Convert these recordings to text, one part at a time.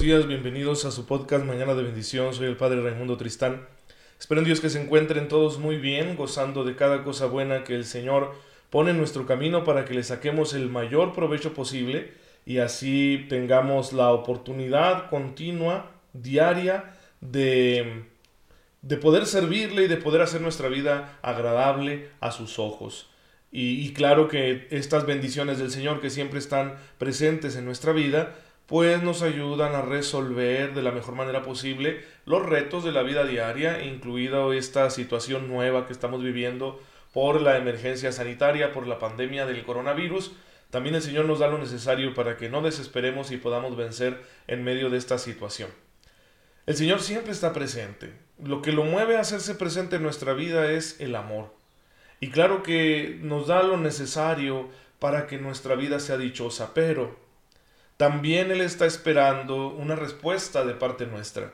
buenos días, bienvenidos a su podcast Mañana de Bendición. Soy el Padre Raimundo Tristán. Espero en Dios que se encuentren todos muy bien, gozando de cada cosa buena que el Señor pone en nuestro camino para que le saquemos el mayor provecho posible y así tengamos la oportunidad continua, diaria, de, de poder servirle y de poder hacer nuestra vida agradable a sus ojos. Y, y claro que estas bendiciones del Señor que siempre están presentes en nuestra vida, pues nos ayudan a resolver de la mejor manera posible los retos de la vida diaria, incluida esta situación nueva que estamos viviendo por la emergencia sanitaria, por la pandemia del coronavirus. También el Señor nos da lo necesario para que no desesperemos y podamos vencer en medio de esta situación. El Señor siempre está presente. Lo que lo mueve a hacerse presente en nuestra vida es el amor. Y claro que nos da lo necesario para que nuestra vida sea dichosa, pero también Él está esperando una respuesta de parte nuestra,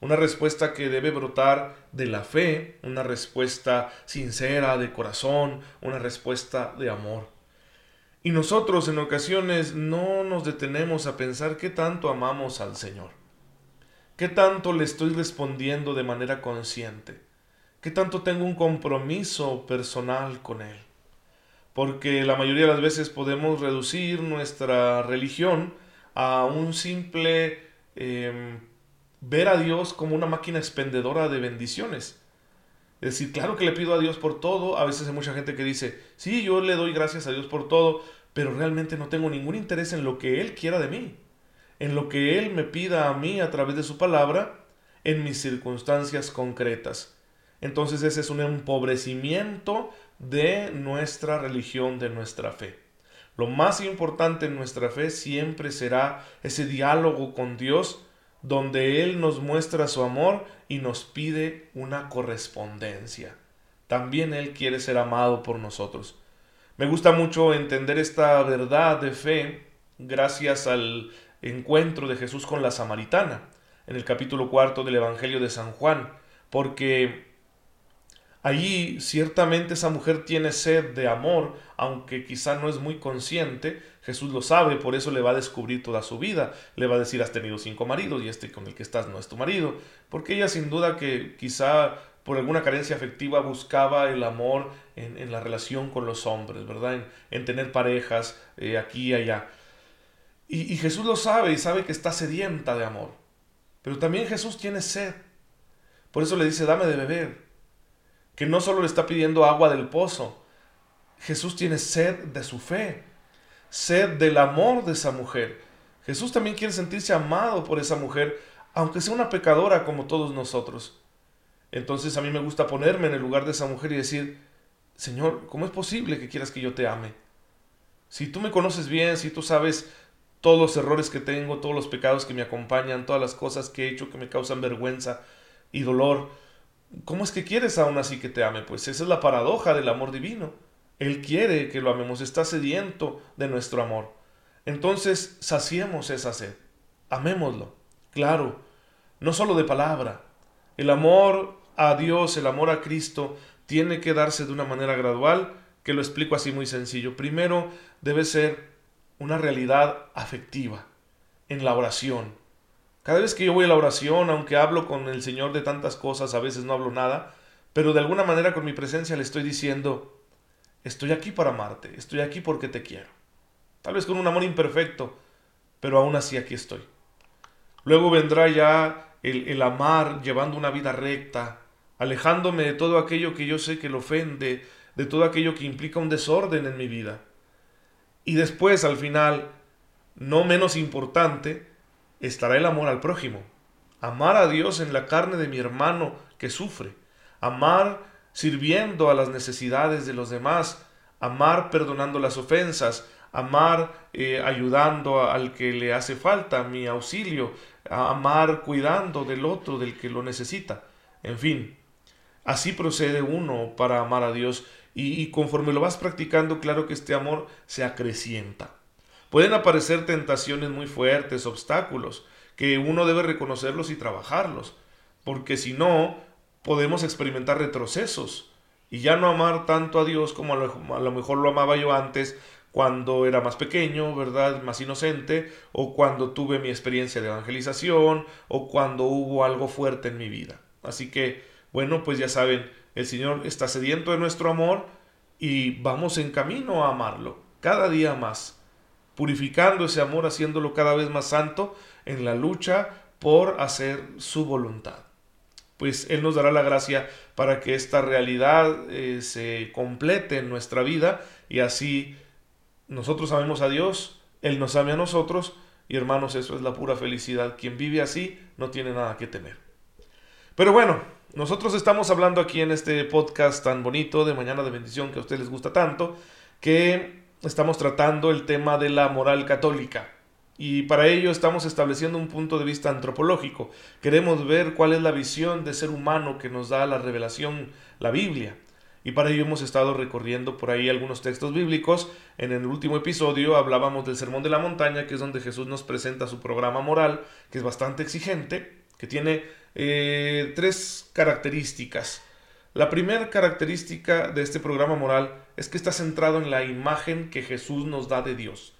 una respuesta que debe brotar de la fe, una respuesta sincera, de corazón, una respuesta de amor. Y nosotros en ocasiones no nos detenemos a pensar qué tanto amamos al Señor, qué tanto le estoy respondiendo de manera consciente, qué tanto tengo un compromiso personal con Él. Porque la mayoría de las veces podemos reducir nuestra religión a un simple em, ver a Dios como una máquina expendedora de bendiciones. Es decir, claro que le pido a Dios por todo. A veces hay mucha gente que dice, sí, yo le doy gracias a Dios por todo, pero realmente no tengo ningún interés en lo que Él quiera de mí, en lo que Él me pida a mí a través de su palabra, en mis circunstancias concretas. Entonces ese es un empobrecimiento de nuestra religión, de nuestra fe. Lo más importante en nuestra fe siempre será ese diálogo con Dios donde Él nos muestra su amor y nos pide una correspondencia. También Él quiere ser amado por nosotros. Me gusta mucho entender esta verdad de fe gracias al encuentro de Jesús con la samaritana en el capítulo cuarto del Evangelio de San Juan, porque Allí ciertamente esa mujer tiene sed de amor, aunque quizá no es muy consciente, Jesús lo sabe, por eso le va a descubrir toda su vida, le va a decir has tenido cinco maridos y este con el que estás no es tu marido, porque ella sin duda que quizá por alguna carencia afectiva buscaba el amor en, la relación con los hombres, ¿verdad? En, tener parejas eh, aquí y allá. Y, y Jesús lo sabe y sabe que está sedienta de amor, pero también Jesús tiene sed, por eso le dice dame de beber que no solo le está pidiendo agua del pozo, Jesús tiene sed de su fe, sed del amor de esa mujer. Jesús también quiere sentirse amado por esa mujer, aunque sea una pecadora como todos nosotros. Entonces a mí me gusta ponerme en el lugar de esa mujer y decir, Señor, ¿cómo es posible que quieras que yo te ame? Si tú me conoces bien, si tú sabes todos los errores que tengo, todos los pecados que me acompañan, todas las cosas que he hecho que me causan vergüenza y dolor, ¿Cómo es que quieres aún así que te ame? Pues esa es la paradoja del amor divino. Él quiere que lo amemos, está sediento de nuestro amor. Entonces, saciemos esa sed, amémoslo, claro, no solo de palabra. El amor a Dios, el amor a Cristo, tiene que darse de una manera gradual, que lo explico así muy sencillo. Primero, debe ser una realidad afectiva, en la oración, cada vez que yo voy a la oración, aunque hablo con el Señor de tantas cosas, a veces no hablo nada, pero de alguna manera con mi presencia le estoy diciendo, estoy aquí para amarte, estoy aquí porque te quiero. Tal vez con un amor imperfecto, pero aún así aquí estoy. Luego vendrá ya el, el amar llevando una vida recta, alejándome de todo aquello que yo sé que lo ofende, de todo aquello que implica un desorden en mi vida. Y después, al final, no menos importante, estará el amor al prójimo. Amar a Dios en la carne de mi hermano que sufre. Amar sirviendo a las necesidades de los demás. Amar perdonando las ofensas. Amar eh, ayudando al que le hace falta mi auxilio. Amar cuidando del otro, del que lo necesita. En fin, así procede uno para amar a Dios y, y conforme lo vas practicando, claro que este amor se acrecienta. Pueden aparecer tentaciones muy fuertes, obstáculos, que uno debe reconocerlos y trabajarlos, porque si no, podemos experimentar retrocesos y ya no amar tanto a Dios como a lo, mejor lo amaba yo antes, cuando era más pequeño, ¿verdad? Más inocente, o cuando tuve mi experiencia de evangelización, o cuando hubo algo fuerte en mi vida. Así que, bueno, pues ya saben, el Señor está sediento de nuestro amor y vamos en camino a amarlo, cada día más, purificando ese amor, haciéndolo cada vez más santo en la lucha por hacer su voluntad. Pues Él nos dará la gracia para que esta realidad eh, se complete en nuestra vida y así nosotros amemos a Dios, Él nos ame a nosotros y hermanos, eso es la pura felicidad. Quien vive así no tiene nada que temer. Pero bueno, nosotros estamos hablando aquí en este podcast tan bonito de Mañana de Bendición que a ustedes les gusta tanto, que estamos tratando el tema de la moral católica. Y para ello estamos estableciendo un punto de vista antropológico. Queremos ver cuál es la visión de ser humano que nos da la revelación, la Biblia. Y para ello hemos estado recorriendo por ahí algunos textos bíblicos. En el último episodio hablábamos del Sermón de la Montaña, que es donde Jesús nos presenta su programa moral, que es bastante exigente, que tiene eh, tres características. La primera característica de este programa moral es que está centrado en la imagen que Jesús nos da de Dios.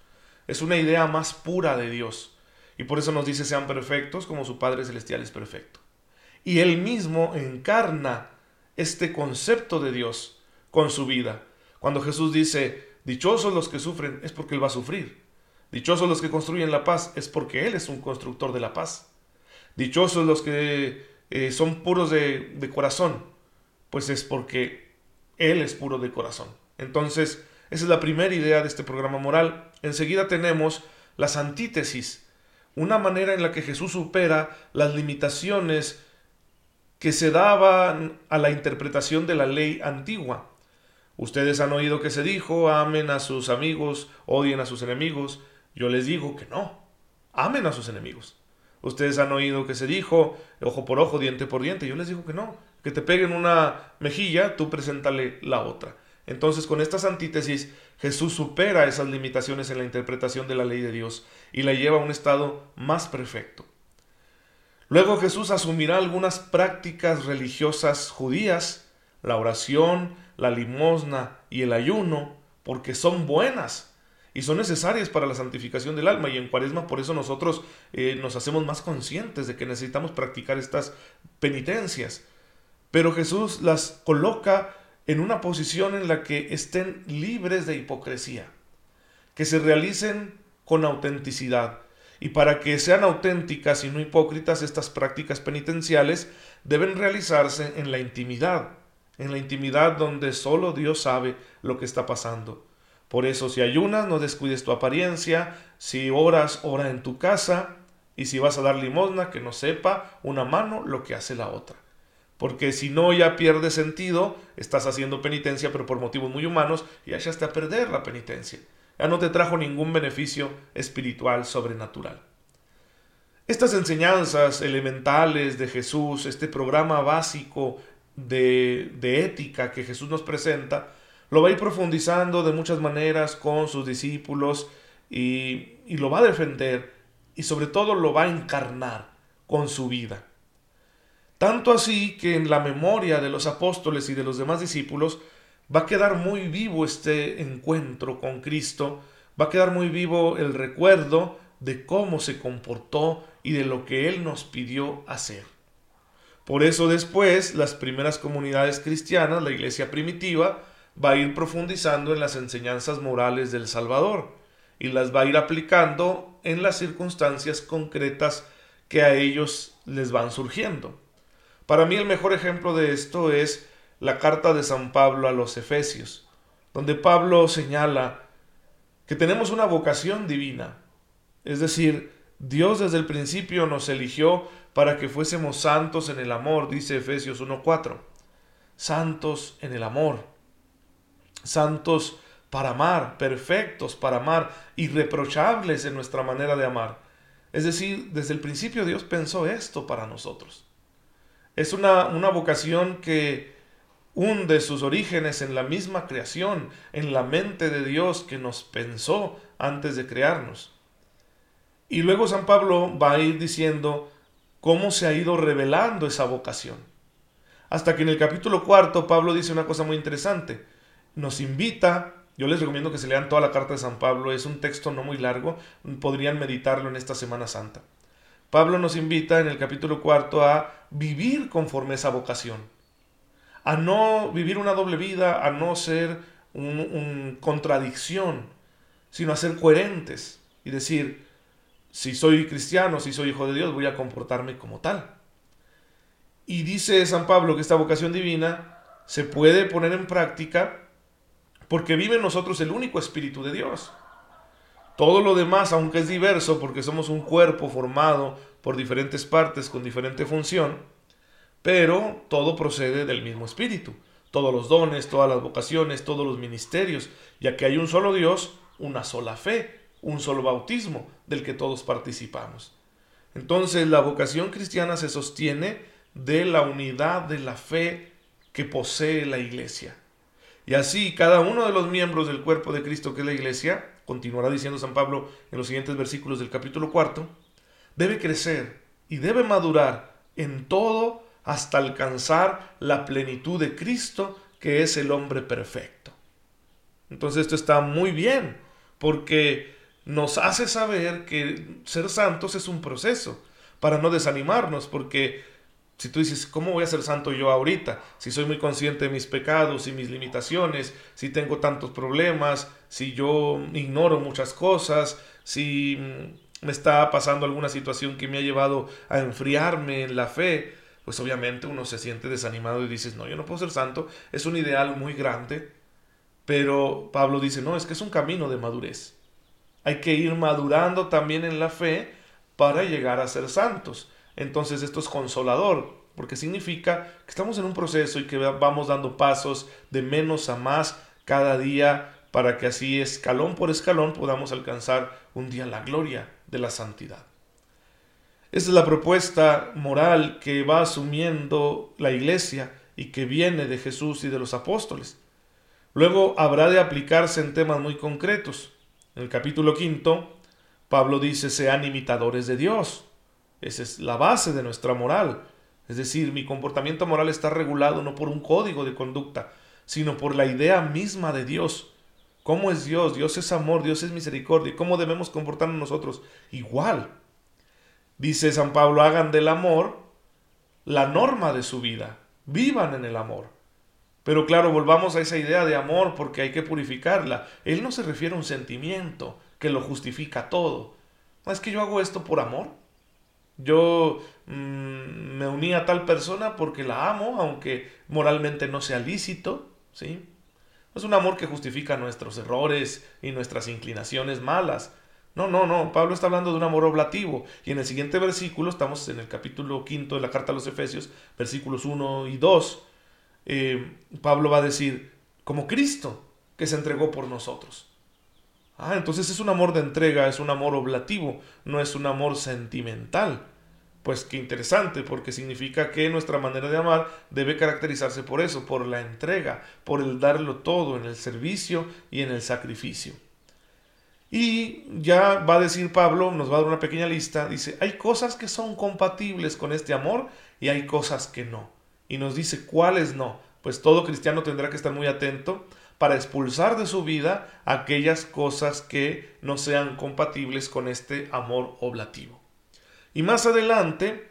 Es una idea más pura de Dios. Y por eso nos dice sean perfectos como su Padre Celestial es perfecto. Y Él mismo encarna este concepto de Dios con su vida. Cuando Jesús dice, dichosos los que sufren, es porque Él va a sufrir. Dichosos los que construyen la paz, es porque Él es un constructor de la paz. Dichosos los que eh, son puros de, de corazón, pues es porque Él es puro de corazón. Entonces, esa es la primera idea de este programa moral. Enseguida tenemos las antítesis, una manera en la que Jesús supera las limitaciones que se daban a la interpretación de la ley antigua. Ustedes han oído que se dijo, amen a sus amigos, odien a sus enemigos. Yo les digo que no, amen a sus enemigos. Ustedes han oído que se dijo, ojo por ojo, diente por diente. Yo les digo que no, que te peguen una mejilla, tú preséntale la otra. Entonces, con estas antítesis, Jesús supera esas limitaciones en la interpretación de la ley de Dios y la lleva a un estado más perfecto. Luego Jesús asumirá algunas prácticas religiosas judías, la oración, la limosna y el ayuno, porque son buenas y son necesarias para la santificación del alma. Y en cuaresma por eso nosotros eh, nos hacemos más conscientes de que necesitamos practicar estas penitencias. Pero Jesús las coloca en una posición en la que estén libres de hipocresía, que se realicen con autenticidad y para que sean auténticas y no hipócritas estas prácticas penitenciales, deben realizarse en la intimidad, en la intimidad donde solo Dios sabe lo que está pasando. Por eso si ayunas, no descuides tu apariencia, si oras, ora en tu casa, y si vas a dar limosna, que no sepa una mano lo que hace la otra. Porque si no ya pierde sentido, estás haciendo penitencia pero por motivos muy humanos y echaste a perder la penitencia ya no te trajo ningún beneficio espiritual sobrenatural. Estas enseñanzas elementales de Jesús, este programa básico de, ética que Jesús nos presenta, lo va a ir profundizando de muchas maneras con sus discípulos y, y lo va a defender y sobre todo lo va a encarnar con su vida. Tanto así que en la memoria de los apóstoles y de los demás discípulos va a quedar muy vivo este encuentro con Cristo, va a quedar muy vivo el recuerdo de cómo se comportó y de lo que Él nos pidió hacer. Por eso después las primeras comunidades cristianas, la iglesia primitiva, va a ir profundizando en las enseñanzas morales del Salvador y las va a ir aplicando en las circunstancias concretas que a ellos les van surgiendo. Para mí el mejor ejemplo de esto es la carta de San Pablo a los Efesios, donde Pablo señala que tenemos una vocación divina, es decir, Dios desde el principio nos eligió para que fuésemos santos en el amor, dice Efesios 1.4. Santos en el amor. Santos para amar, perfectos para amar, irreprochables en nuestra manera de amar. Es decir, desde el principio Dios pensó esto para nosotros. Es una, una vocación que hunde sus orígenes en la misma creación, en la mente de Dios que nos pensó antes de crearnos. Y luego San Pablo va a ir diciendo cómo se ha ido revelando esa vocación. Hasta que en el capítulo cuarto Pablo dice una cosa muy interesante. Nos invita Yo les recomiendo que se lean toda la carta de San Pablo, es un texto no muy largo, podrían meditarlo en esta Semana Santa. Pablo nos invita en el capítulo cuarto a vivir conforme esa vocación, a no vivir una doble vida, a no ser un, contradicción, sino a ser coherentes y decir, si soy cristiano, si soy hijo de Dios, voy a comportarme como tal. Y dice San Pablo que esta vocación divina se puede poner en práctica porque vive en nosotros el único Espíritu de Dios. Todo lo demás, aunque es diverso, porque somos un cuerpo formado por diferentes partes con diferente función, pero todo procede del mismo Espíritu. Todos los dones, todas las vocaciones, todos los ministerios, ya que hay un solo Dios, una sola fe, un solo bautismo del que todos participamos. Entonces la vocación cristiana se sostiene de la unidad de la fe que posee la iglesia. Y así cada uno de los miembros del cuerpo de Cristo que es la iglesia, continuará diciendo San Pablo en los siguientes versículos del capítulo cuarto, debe crecer y debe madurar en todo hasta alcanzar la plenitud de Cristo, que es el hombre perfecto. Entonces esto está muy bien, porque nos hace saber que ser santos es un proceso, para no desanimarnos, porque si tú dices, ¿cómo voy a ser santo yo ahorita? Si soy muy consciente de mis pecados y mis limitaciones, si tengo tantos problemas, si yo ignoro muchas cosas, si mm, me está pasando alguna situación que me ha llevado a enfriarme en la fe, pues obviamente uno se siente desanimado y dices, no, yo no puedo ser santo, es un ideal muy grande, pero Pablo dice, no, es que es un camino de madurez. Hay que ir madurando también en la fe para llegar a ser santos. Entonces esto es consolador, porque significa que estamos en un proceso y que vamos dando pasos de menos a más cada día para que así escalón por escalón podamos alcanzar un día la gloria de la santidad. Esa es la propuesta moral que va asumiendo la iglesia y que viene de Jesús y de los apóstoles. Luego habrá de aplicarse en temas muy concretos. En el capítulo quinto, Pablo dice, sean imitadores de Dios. Esa es la base de nuestra moral. Es decir, mi comportamiento moral está regulado no por un código de conducta, sino por la idea misma de Dios. ¿Cómo es Dios? Dios es amor, Dios es misericordia. ¿Cómo debemos comportarnos nosotros? Igual. Dice San Pablo, hagan del amor la norma de su vida. Vivan en el amor. Pero claro, volvamos a esa idea de amor porque hay que purificarla. Él no se refiere a un sentimiento que lo justifica todo. No es que yo hago esto por amor. Yo mm, me uní a tal persona porque la amo, aunque moralmente no sea lícito, ¿sí? Es un amor que justifica nuestros errores y nuestras inclinaciones malas. No, no, no. Pablo está hablando de un amor oblativo. Y en el siguiente versículo, estamos en el capítulo quinto de la carta a los Efesios, versículos 1 y 2. Eh, Pablo va a decir, como Cristo, que se entregó por nosotros. Ah, entonces es un amor de entrega, es un amor oblativo, no es un amor sentimental. Pues qué interesante, porque significa que nuestra manera de amar debe caracterizarse por eso, por la entrega, por el darlo todo en el servicio y en el sacrificio. Y ya va a decir Pablo, nos va a dar una pequeña lista, dice, hay cosas que son compatibles con este amor y hay cosas que no. Y nos dice cuáles no. Pues todo cristiano tendrá que estar muy atento para expulsar de su vida aquellas cosas que no sean compatibles con este amor oblativo. Y más adelante,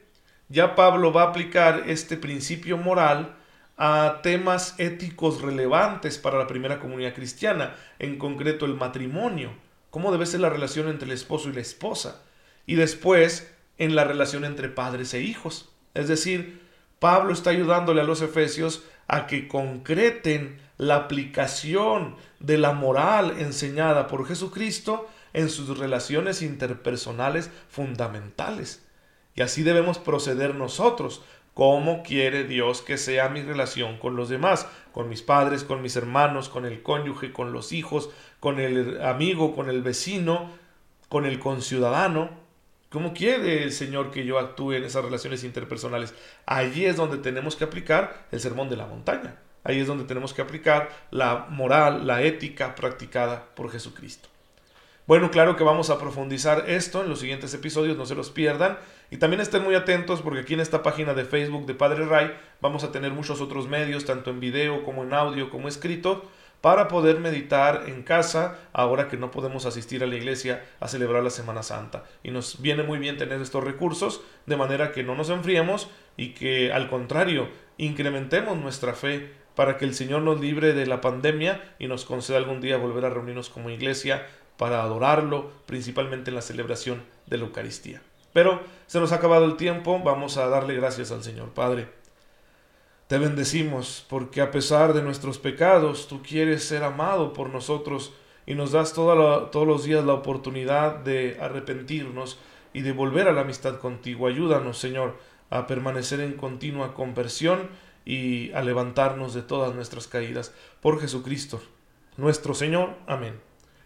ya Pablo va a aplicar este principio moral a temas éticos relevantes para la primera comunidad cristiana, en concreto el matrimonio, cómo debe ser la relación entre el esposo y la esposa, y después en la relación entre padres e hijos. Es decir, Pablo está ayudándole a los efesios a que concreten la aplicación de la moral enseñada por Jesucristo en sus relaciones interpersonales fundamentales. Y así debemos proceder nosotros. ¿Cómo quiere Dios que sea mi relación con los demás? Con mis padres, con mis hermanos, con el cónyuge, con los hijos, con el amigo, con el vecino, con el conciudadano. ¿Cómo quiere el Señor que yo actúe en esas relaciones interpersonales? Allí es donde tenemos que aplicar el sermón de la montaña. Ahí es donde tenemos que aplicar la moral, la ética practicada por Jesucristo. Bueno, claro que vamos a profundizar esto en los siguientes episodios, no se los pierdan. Y también estén muy atentos porque aquí en esta página de Facebook de Padre Ray vamos a tener muchos otros medios, tanto en video como en audio como escrito, para poder meditar en casa ahora que no podemos asistir a la iglesia a celebrar la Semana Santa. Y nos viene muy bien tener estos recursos de manera que no nos enfriemos y que al contrario incrementemos nuestra fe para que el Señor nos libre de la pandemia y nos conceda algún día volver a reunirnos como iglesia para adorarlo, principalmente en la celebración de la Eucaristía. Pero se nos ha acabado el tiempo, vamos a darle gracias al Señor Padre. Te bendecimos porque a pesar de nuestros pecados, tú quieres ser amado por nosotros y nos das todos los días la oportunidad de arrepentirnos y de volver a la amistad contigo. Ayúdanos, Señor, a permanecer en continua conversión y a levantarnos de todas nuestras caídas por Jesucristo, nuestro Señor. Amén.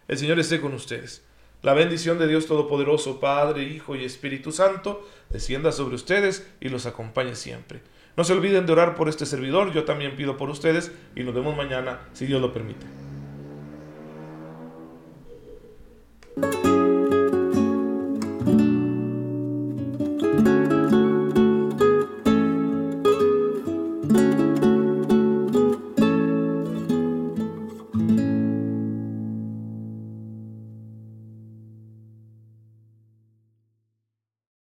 El Señor esté con ustedes. La bendición de Dios Todopoderoso, Padre, Hijo y Espíritu Santo, descienda sobre ustedes y los acompañe siempre. No se olviden de orar por este servidor, yo también pido por ustedes y nos vemos mañana, si Dios lo permite.